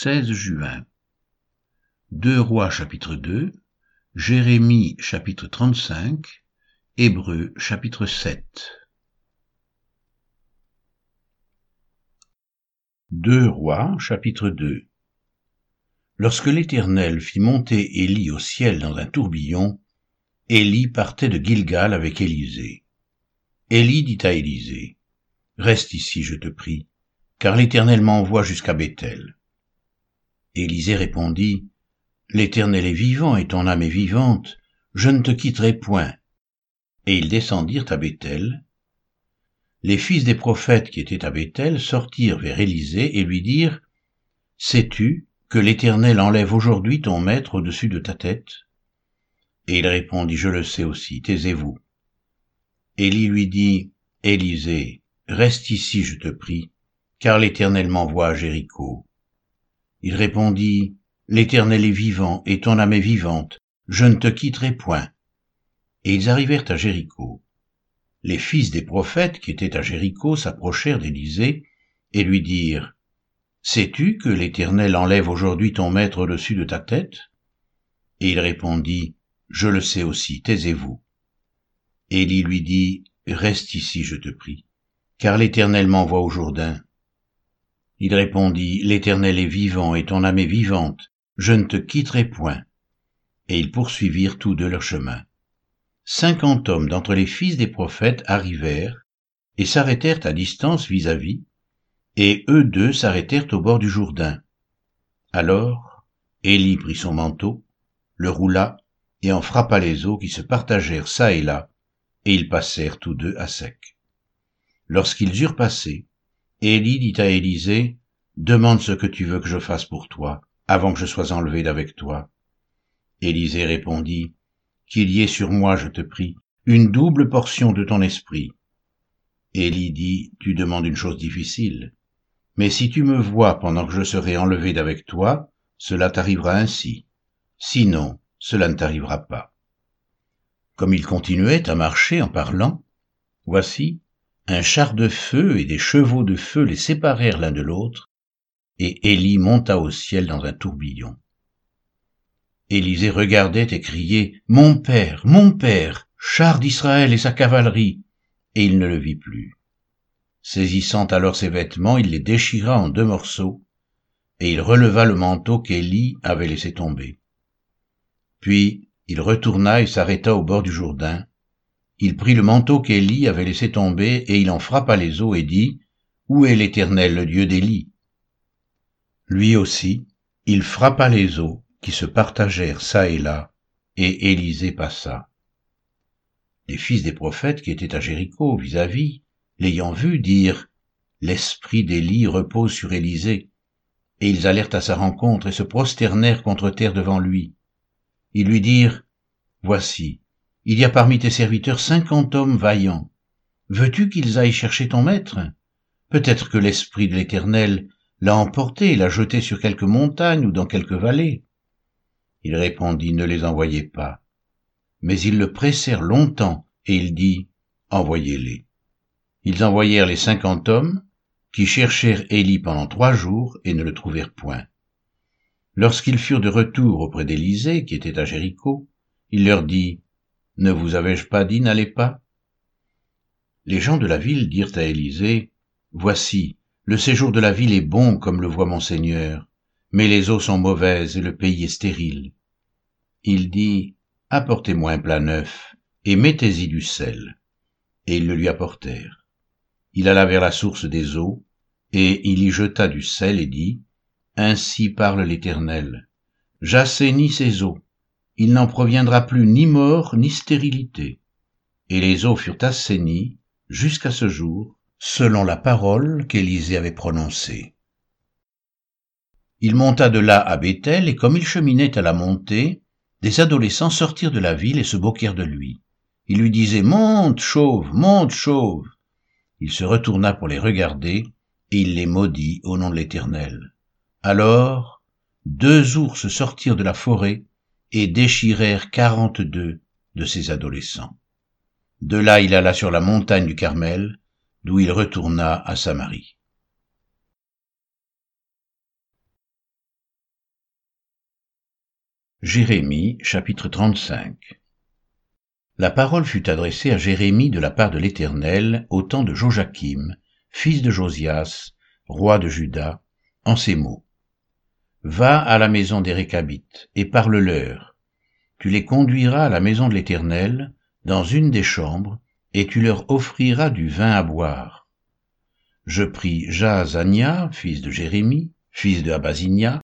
16 juin. Deux Rois chapitre 2, Jérémie chapitre 35, Hébreux chapitre 7. Deux Rois chapitre 2 Lorsque l'Éternel fit monter Élie au ciel dans un tourbillon, Élie partait de Gilgal avec Élisée. Élie dit à Élisée, Reste ici, je te prie, car l'Éternel m'envoie jusqu'à Bethel. Élisée répondit, L'Éternel est vivant et ton âme est vivante, je ne te quitterai point. Et ils descendirent à Bethel. Les fils des prophètes qui étaient à Bethel sortirent vers Élisée et lui dirent, Sais-tu que l'Éternel enlève aujourd'hui ton maître au-dessus de ta tête? Et il répondit, Je le sais aussi, taisez-vous. Élie lui dit, Élisée, reste ici, je te prie, car l'Éternel m'envoie à Jéricho. Il répondit, L'Éternel est vivant, et ton âme est vivante, je ne te quitterai point. Et ils arrivèrent à Jéricho. Les fils des prophètes qui étaient à Jéricho s'approchèrent d'Élisée et lui dirent, Sais-tu que l'Éternel enlève aujourd'hui ton maître au-dessus de ta tête? Et il répondit, Je le sais aussi, taisez-vous. Élie lui dit, Reste ici, je te prie, car l'Éternel m'envoie au Jourdain. Il répondit, L'Éternel est vivant et ton âme est vivante, je ne te quitterai point. Et ils poursuivirent tous deux leur chemin. Cinquante hommes d'entre les fils des prophètes arrivèrent et s'arrêtèrent à distance vis-à-vis, et eux deux s'arrêtèrent au bord du Jourdain. Alors, Élie prit son manteau, le roula et en frappa les eaux qui se partagèrent çà et là, et ils passèrent tous deux à sec. Lorsqu'ils eurent passé, Élie dit à Élisée, Demande ce que tu veux que je fasse pour toi, avant que je sois enlevé d'avec toi. Élisée répondit, Qu'il y ait sur moi, je te prie, une double portion de ton esprit. Élie dit, Tu demandes une chose difficile. Mais si tu me vois pendant que je serai enlevé d'avec toi, cela t'arrivera ainsi. Sinon, cela ne t'arrivera pas. Comme il continuait à marcher en parlant, voici, un char de feu et des chevaux de feu les séparèrent l'un de l'autre, et Élie monta au ciel dans un tourbillon. Élisée regardait et criait, Mon père, mon père, char d'Israël et sa cavalerie, et il ne le vit plus. Saisissant alors ses vêtements, il les déchira en deux morceaux, et il releva le manteau qu'Élie avait laissé tomber. Puis il retourna et s'arrêta au bord du Jourdain. Il prit le manteau qu'Élie avait laissé tomber, et il en frappa les eaux et dit, Où est l'Éternel, le Dieu d'Élie? Lui aussi, il frappa les eaux, qui se partagèrent çà et là, et Élisée passa. Les fils des prophètes qui étaient à Jéricho vis-à-vis, l'ayant vu, dirent, L'esprit d'Élie repose sur Élisée. Et ils allèrent à sa rencontre et se prosternèrent contre terre devant lui. Ils lui dirent, Voici, il y a parmi tes serviteurs cinquante hommes vaillants. Veux-tu qu'ils aillent chercher ton maître? Peut-être que l'Esprit de l'Éternel l'a emporté et l'a jeté sur quelque montagne ou dans quelque vallée. Il répondit, Ne les envoyez pas. Mais ils le pressèrent longtemps, et il dit, Envoyez-les. Ils envoyèrent les cinquante hommes, qui cherchèrent Élie pendant trois jours et ne le trouvèrent point. Lorsqu'ils furent de retour auprès d'Élisée, qui était à Jéricho, il leur dit, Ne vous avais-je pas dit, n'allez pas? Les gens de la ville dirent à Élisée, Voici, le séjour de la ville est bon comme le voit mon Seigneur, mais les eaux sont mauvaises et le pays est stérile. Il dit, Apportez-moi un plat neuf, et mettez-y du sel. Et ils le lui apportèrent. Il alla vers la source des eaux, et il y jeta du sel et dit, ainsi parle l'Éternel. J'assainis ces eaux. Il n'en proviendra plus ni mort ni stérilité. Et les eaux furent assainies jusqu'à ce jour, selon la parole qu'Élisée avait prononcée. Il monta de là à Bethel, et comme il cheminait à la montée, des adolescents sortirent de la ville et se moquèrent de lui. Ils lui disaient Monte, chauve, monte, chauve. Il se retourna pour les regarder, et il les maudit au nom de l'Éternel. Alors deux ours sortirent de la forêt et déchirèrent quarante-deux de ses adolescents. De là il alla sur la montagne du Carmel, d'où il retourna à Samarie. Jérémie chapitre 35 La parole fut adressée à Jérémie de la part de l'Éternel au temps de Joachim, fils de Josias, roi de Juda, en ces mots. Va à la maison des Récabites et parle-leur. Tu les conduiras à la maison de l'Éternel, dans une des chambres, et tu leur offriras du vin à boire. Je pris Jaazania, fils de Jérémie, fils de Abazinia,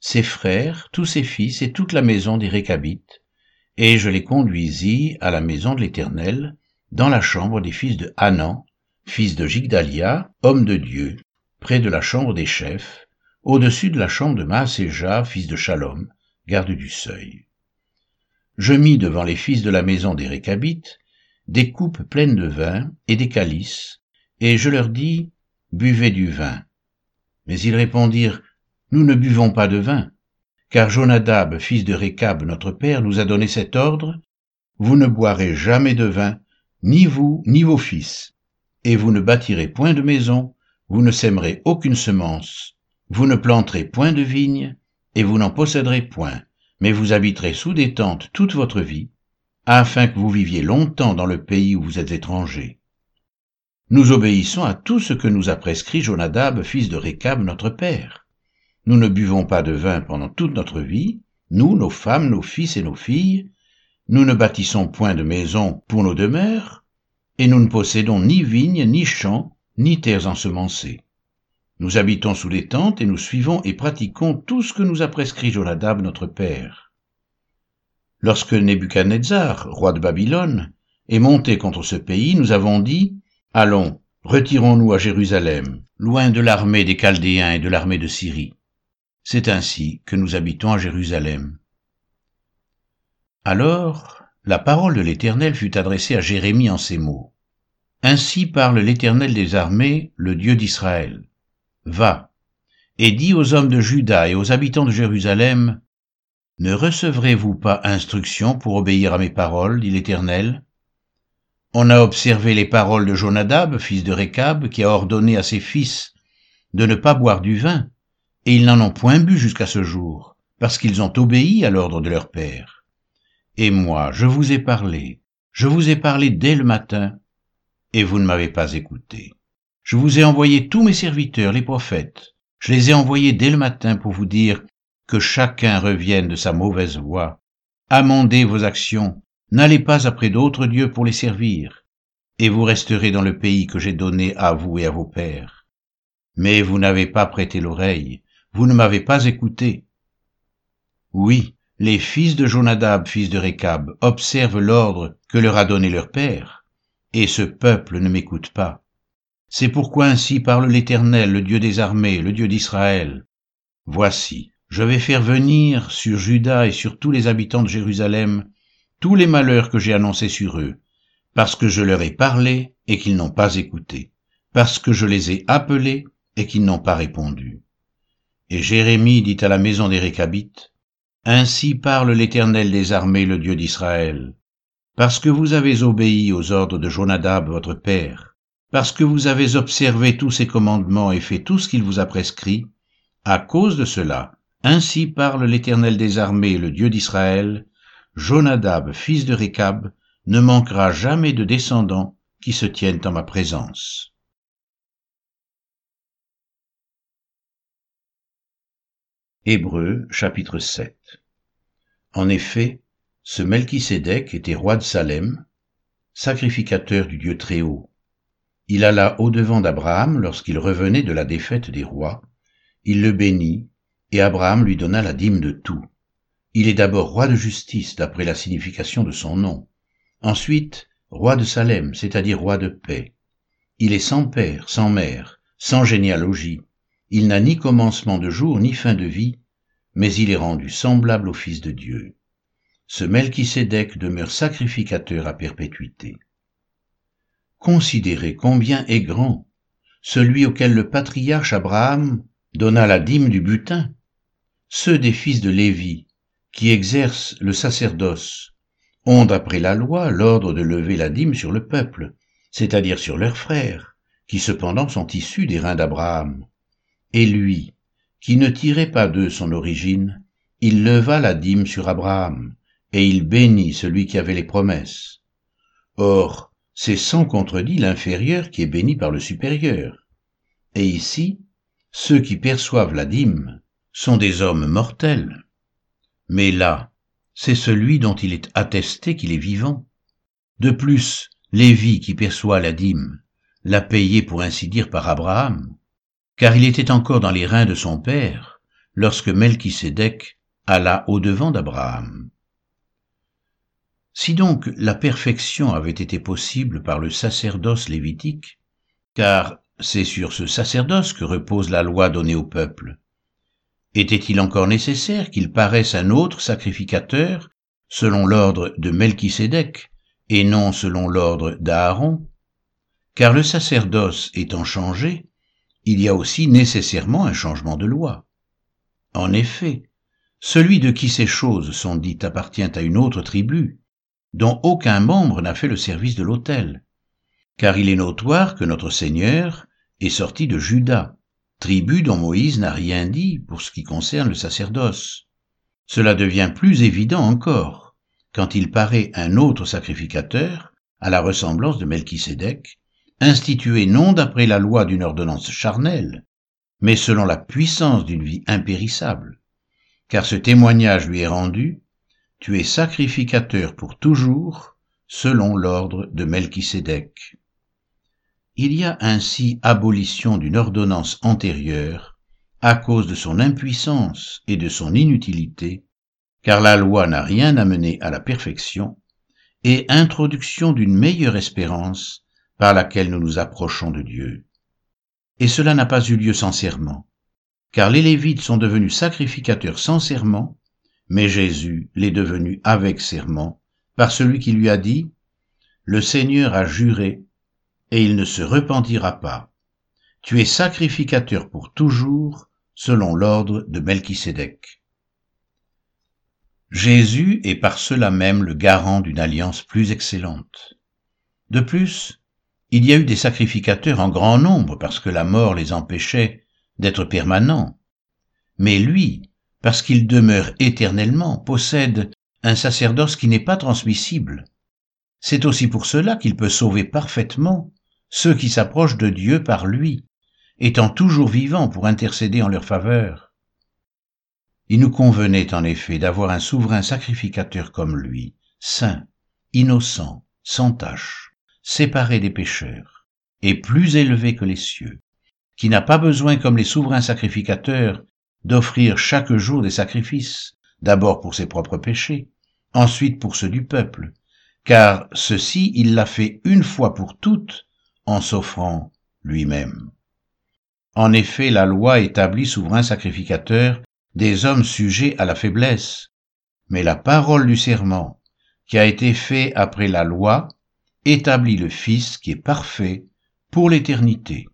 ses frères, tous ses fils et toute la maison des Récabites, et je les conduisis à la maison de l'Éternel, dans la chambre des fils de Hanan, fils de Jigdalia, homme de Dieu, près de la chambre des chefs, au-dessus de la chambre de Maaséja, fils de Shalom, garde du seuil. Je mis devant les fils de la maison des Récabites des coupes pleines de vin et des calices, et je leur dis, Buvez du vin. Mais ils répondirent, Nous ne buvons pas de vin, car Jonadab, fils de Récab, notre père, nous a donné cet ordre, Vous ne boirez jamais de vin, ni vous, ni vos fils, et vous ne bâtirez point de maison, vous ne sèmerez aucune semence, vous ne planterez point de vigne, et vous n'en posséderez point, mais vous habiterez sous des tentes toute votre vie, afin que vous viviez longtemps dans le pays où vous êtes étrangers. Nous obéissons à tout ce que nous a prescrit Jonadab, fils de Récab, notre père. Nous ne buvons pas de vin pendant toute notre vie, nous, nos femmes, nos fils et nos filles, nous ne bâtissons point de maison pour nos demeures, et nous ne possédons ni vignes, ni champs, ni terres ensemencées. Nous habitons sous les tentes et nous suivons et pratiquons tout ce que nous a prescrit Jonadab notre père. Lorsque Nebuchadnezzar, roi de Babylone, est monté contre ce pays, nous avons dit, Allons, retirons-nous à Jérusalem, loin de l'armée des Chaldéens et de l'armée de Syrie. C'est ainsi que nous habitons à Jérusalem. Alors, la parole de l'Éternel fut adressée à Jérémie en ces mots. Ainsi parle l'Éternel des armées, le Dieu d'Israël. Va, et dis aux hommes de Juda et aux habitants de Jérusalem, Ne recevrez-vous pas instruction pour obéir à mes paroles, dit l'Éternel? On a observé les paroles de Jonadab, fils de Récab, qui a ordonné à ses fils de ne pas boire du vin, et ils n'en ont point bu jusqu'à ce jour, parce qu'ils ont obéi à l'ordre de leur père. Et moi, je vous ai parlé, je vous ai parlé dès le matin, et vous ne m'avez pas écouté. Je vous ai envoyé tous mes serviteurs, les prophètes. Je les ai envoyés dès le matin pour vous dire que chacun revienne de sa mauvaise voie. Amendez vos actions, n'allez pas après d'autres dieux pour les servir, et vous resterez dans le pays que j'ai donné à vous et à vos pères. Mais vous n'avez pas prêté l'oreille, vous ne m'avez pas écouté. Oui, les fils de Jonadab, fils de Récab, observent l'ordre que leur a donné leur père et ce peuple ne m'écoute pas. C'est pourquoi ainsi parle l'Éternel, le Dieu des armées, le Dieu d'Israël. Voici, je vais faire venir sur Juda et sur tous les habitants de Jérusalem tous les malheurs que j'ai annoncés sur eux, parce que je leur ai parlé et qu'ils n'ont pas écouté, parce que je les ai appelés et qu'ils n'ont pas répondu. Et Jérémie dit à la maison des Récabites, Ainsi parle l'Éternel des armées, le Dieu d'Israël parce que vous avez obéi aux ordres de Jonadab votre père, parce que vous avez observé tous ses commandements et fait tout ce qu'il vous a prescrit, à cause de cela, ainsi parle l'Éternel des armées, le Dieu d'Israël, Jonadab, fils de Récab, ne manquera jamais de descendants qui se tiennent en ma présence. Hébreux chapitre 7 En effet, ce Melchisédek était roi de Salem, sacrificateur du Dieu Très-Haut. Il alla au-devant d'Abraham lorsqu'il revenait de la défaite des rois, il le bénit, et Abraham lui donna la dîme de tout. Il est d'abord roi de justice d'après la signification de son nom, ensuite roi de Salem, c'est-à-dire roi de paix. Il est sans père, sans mère, sans généalogie, il n'a ni commencement de jour ni fin de vie, mais il est rendu semblable au Fils de Dieu ce Melchisédek demeure sacrificateur à perpétuité. Considérez combien est grand celui auquel le patriarche Abraham donna la dîme du butin, ceux des fils de Lévi, qui exercent le sacerdoce, ont d'après la loi l'ordre de lever la dîme sur le peuple, c'est-à-dire sur leurs frères, qui cependant sont issus des reins d'Abraham. Et lui, qui ne tirait pas d'eux son origine, il leva la dîme sur Abraham, et il bénit celui qui avait les promesses. Or, c'est sans contredit l'inférieur qui est béni par le supérieur. Et ici, ceux qui perçoivent la dîme sont des hommes mortels. Mais là, c'est celui dont il est attesté qu'il est vivant. De plus, Lévi qui perçoit la dîme l'a payé pour ainsi dire par Abraham, car il était encore dans les reins de son père lorsque Melchisédek alla au-devant d'Abraham. Si donc la perfection avait été possible par le sacerdoce lévitique, car c'est sur ce sacerdoce que repose la loi donnée au peuple, était-il encore nécessaire qu'il paraisse un autre sacrificateur selon l'ordre de Melchisédek et non selon l'ordre d'Aaron? Car le sacerdoce étant changé, il y a aussi nécessairement un changement de loi. En effet, celui de qui ces choses sont dites appartient à une autre tribu, dont aucun membre n'a fait le service de l'autel, car il est notoire que notre Seigneur est sorti de Juda, tribu dont Moïse n'a rien dit pour ce qui concerne le sacerdoce. Cela devient plus évident encore quand il paraît un autre sacrificateur, à la ressemblance de Melchisédek, institué non d'après la loi d'une ordonnance charnelle, mais selon la puissance d'une vie impérissable. Car ce témoignage lui est rendu, tu es sacrificateur pour toujours, selon l'ordre de Melchisédek. Il y a ainsi abolition d'une ordonnance antérieure à cause de son impuissance et de son inutilité, car la loi n'a rien amené à la perfection, et introduction d'une meilleure espérance par laquelle nous nous approchons de Dieu. Et cela n'a pas eu lieu sans serment, car les Lévites sont devenus sacrificateurs sans serment, mais Jésus l'est devenu avec serment, par celui qui lui a dit, Le Seigneur a juré et il ne se repentira pas. Tu es sacrificateur pour toujours, selon l'ordre de Melchisédek. Jésus est par cela même le garant d'une alliance plus excellente. De plus, il y a eu des sacrificateurs en grand nombre parce que la mort les empêchait d'être permanents. Mais lui, parce qu'il demeure éternellement, possède un sacerdoce qui n'est pas transmissible. C'est aussi pour cela qu'il peut sauver parfaitement ceux qui s'approchent de Dieu par lui, étant toujours vivants pour intercéder en leur faveur. Il nous convenait en effet d'avoir un souverain sacrificateur comme lui, saint, innocent, sans tache, séparé des pécheurs, et plus élevé que les cieux, qui n'a pas besoin comme les souverains sacrificateurs d'offrir chaque jour des sacrifices, d'abord pour ses propres péchés, ensuite pour ceux du peuple, car ceci il l'a fait une fois pour toutes en s'offrant lui-même. En effet, la loi établit souverain sacrificateur des hommes sujets à la faiblesse, mais la parole du serment, qui a été fait après la loi, établit le Fils qui est parfait pour l'éternité.